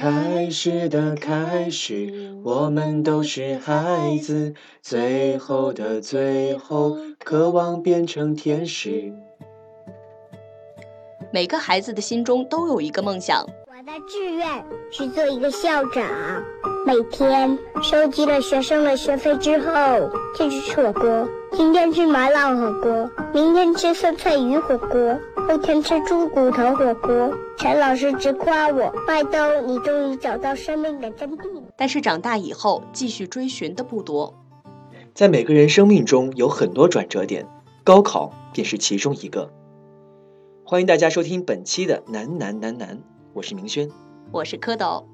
开始的开始，我们都是孩子，最后的最后，渴望变成天使。每个孩子的心中都有一个梦想。我的志愿是做一个校长，每天收集了学生的学费之后，就去吃火锅。今天吃麻辣火锅，明天吃酸菜鱼火锅，后天吃猪骨头火锅。陈老师直夸我：“麦兜，你终于找到生命的真谛。”但是长大以后，继续追寻的不多。在每个人生命中有很多转折点，高考便是其中一个。欢迎大家收听本期的《难难难难》，我是明轩，我是蝌蚪。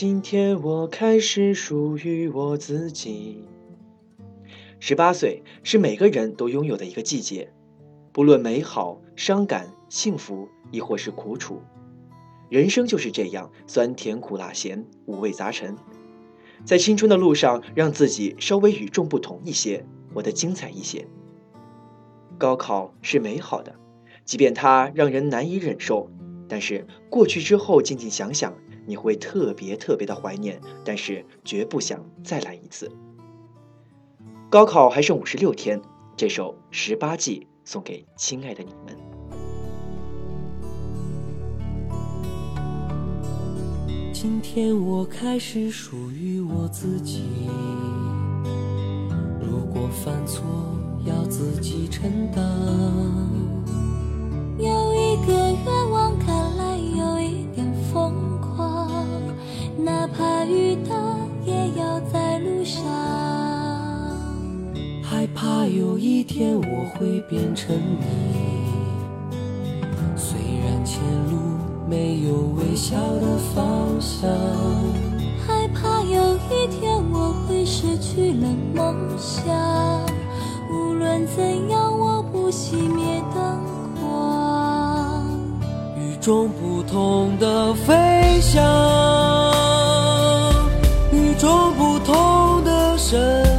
今天我开始属于我自己。十八岁是每个人都拥有的一个季节，不论美好、伤感、幸福，亦或是苦楚，人生就是这样，酸甜苦辣咸，五味杂陈。在青春的路上，让自己稍微与众不同一些，活得精彩一些。高考是美好的，即便它让人难以忍受，但是过去之后，静静想想。你会特别特别的怀念，但是绝不想再来一次。高考还剩五十六天，这首《十八季》送给亲爱的你们。今天我开始属于我自己，如果犯错要自己承担。有一个愿怕遇到，也要在路上。害怕有一天我会变成你，虽然前路没有微笑的方向。害怕有一天我会失去了梦想，无论怎样，我不熄灭灯光。与众不同的飞翔。生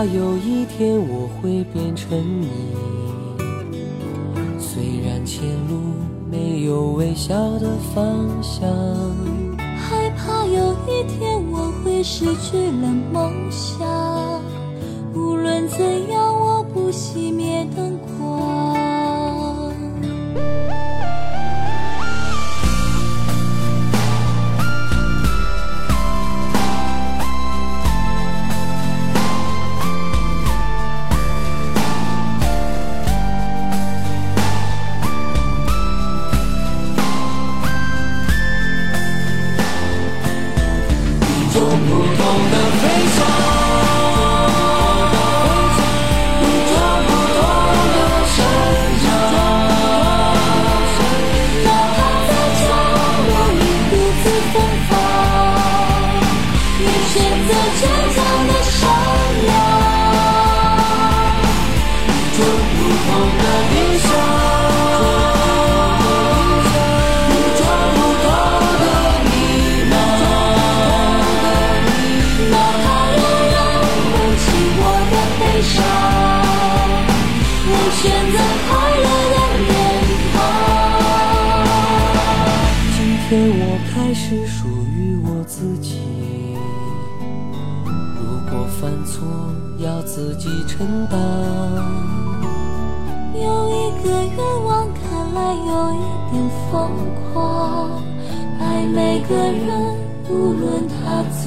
怕有一天我会变成你，虽然前路没有微笑的方向。害怕有一天我会失去了梦想，无论怎样，我不熄灭灯的愿望，看来有一点疯狂，爱每个人，无论他怎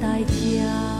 代价。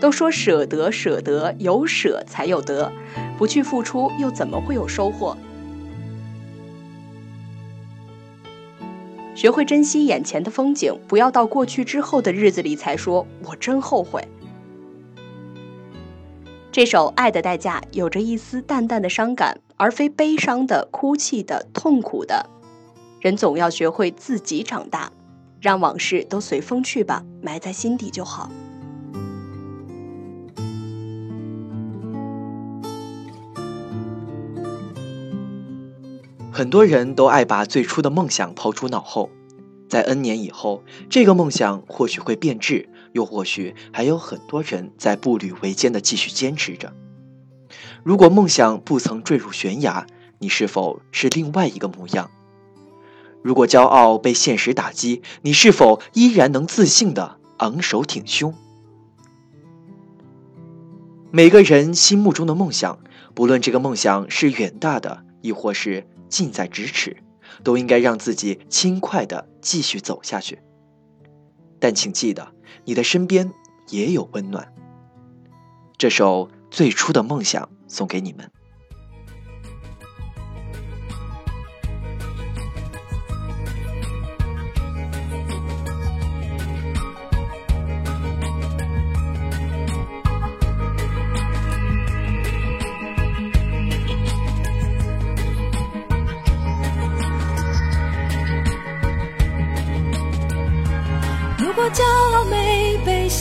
都说舍得，舍得，有舍才有得，不去付出，又怎么会有收获？学会珍惜眼前的风景，不要到过去之后的日子里才说“我真后悔”。这首《爱的代价》有着一丝淡淡的伤感，而非悲伤的、哭泣的、痛苦的。人总要学会自己长大，让往事都随风去吧，埋在心底就好。很多人都爱把最初的梦想抛诸脑后，在 N 年以后，这个梦想或许会变质，又或许还有很多人在步履维艰的继续坚持着。如果梦想不曾坠入悬崖，你是否是另外一个模样？如果骄傲被现实打击，你是否依然能自信的昂首挺胸？每个人心目中的梦想，不论这个梦想是远大的，亦或是近在咫尺，都应该让自己轻快的继续走下去。但请记得，你的身边也有温暖。这首最初的梦想送给你们。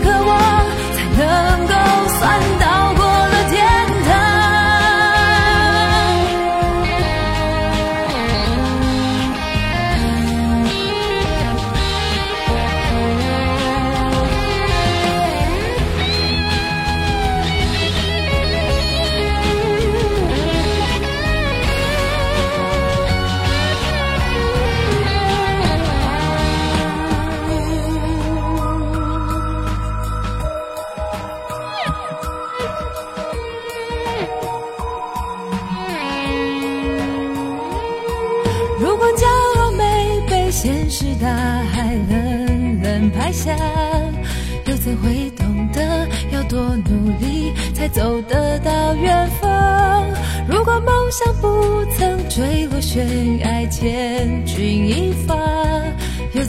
渴望，才能够算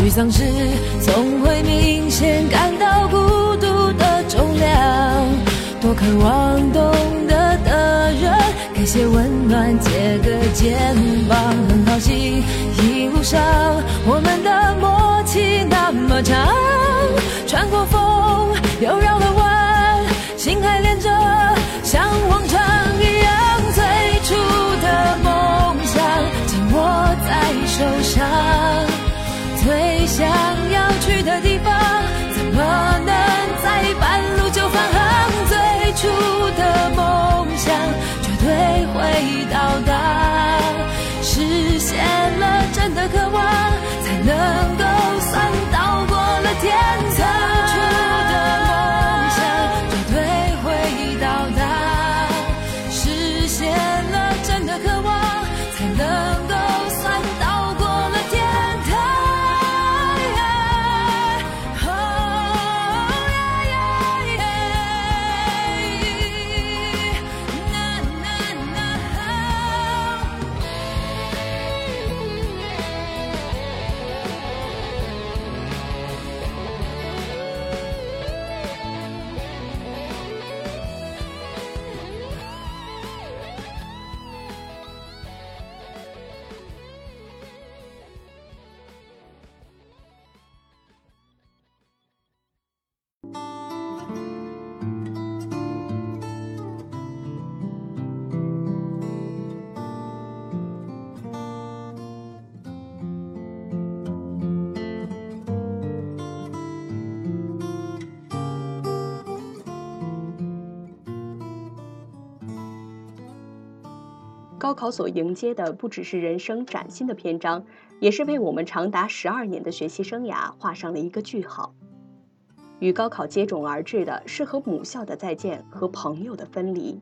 沮丧时总会明显感到孤独的重量，多渴望懂得的人。给些温暖，借个肩膀，很好奇一路上我们的默契那么长，高考所迎接的不只是人生崭新的篇章，也是为我们长达十二年的学习生涯画上了一个句号。与高考接踵而至的是和母校的再见和朋友的分离。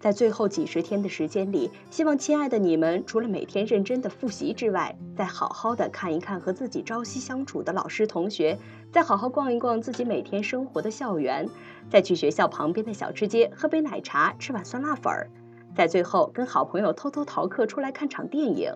在最后几十天的时间里，希望亲爱的你们，除了每天认真的复习之外，再好好的看一看和自己朝夕相处的老师同学，再好好逛一逛自己每天生活的校园，再去学校旁边的小吃街喝杯奶茶，吃碗酸辣粉儿，在最后跟好朋友偷偷逃课出来看场电影。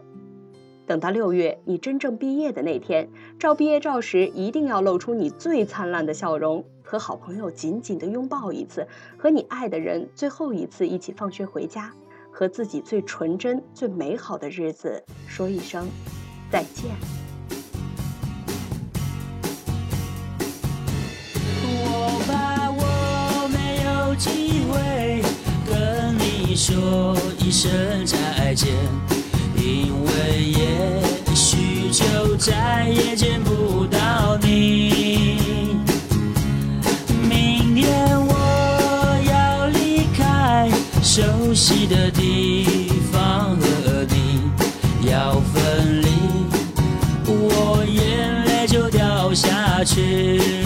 等到六月你真正毕业的那天，照毕业照时一定要露出你最灿烂的笑容。和好朋友紧紧的拥抱一次，和你爱的人最后一次一起放学回家，和自己最纯真、最美好的日子说一声再见。我怕我没有机会说一声再见，因为也许就再也见不到你。明天我要离开熟悉的地方和你要分离，我眼泪就掉下去。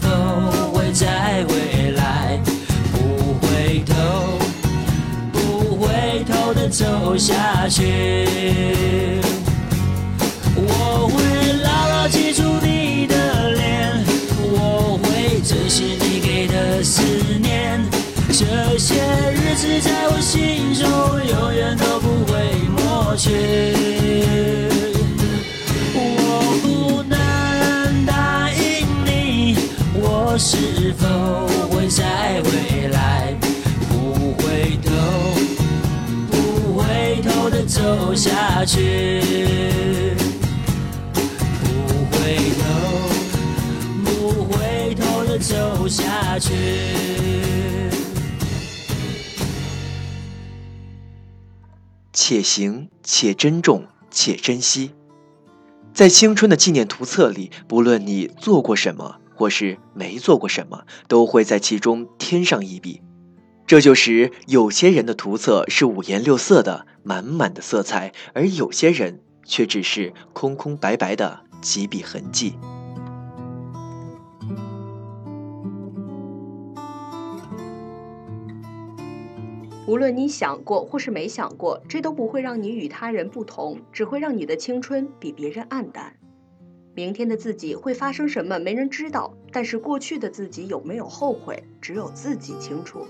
否会再回来不回头、不回头的走下去？我会牢牢记住你的脸。我会珍惜你给的思念，这些日子在我心中永远都不会抹去。是否会在未来不回头、不回头的走下去？不回头、不回头的走下去。且行且珍重且珍惜，在青春的纪念图册里，不论你做过什么，或是没做过什么，都会在其中添上一笔。这就使有些人的图册是五颜六色的、满满的色彩，而有些人却只是空空白白的几笔痕迹。无论你想过或是没想过，这都不会让你与他人不同，只会让你的青春比别人黯淡。明天的自己会发生什么，没人知道。但是过去的自己有没有后悔，只有自己清楚。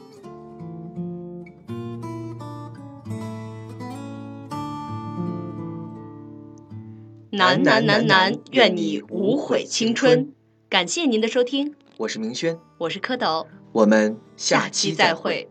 难难难难，愿你无悔青春。感谢您的收听，我是明轩，我是蝌蚪，我们下期再会。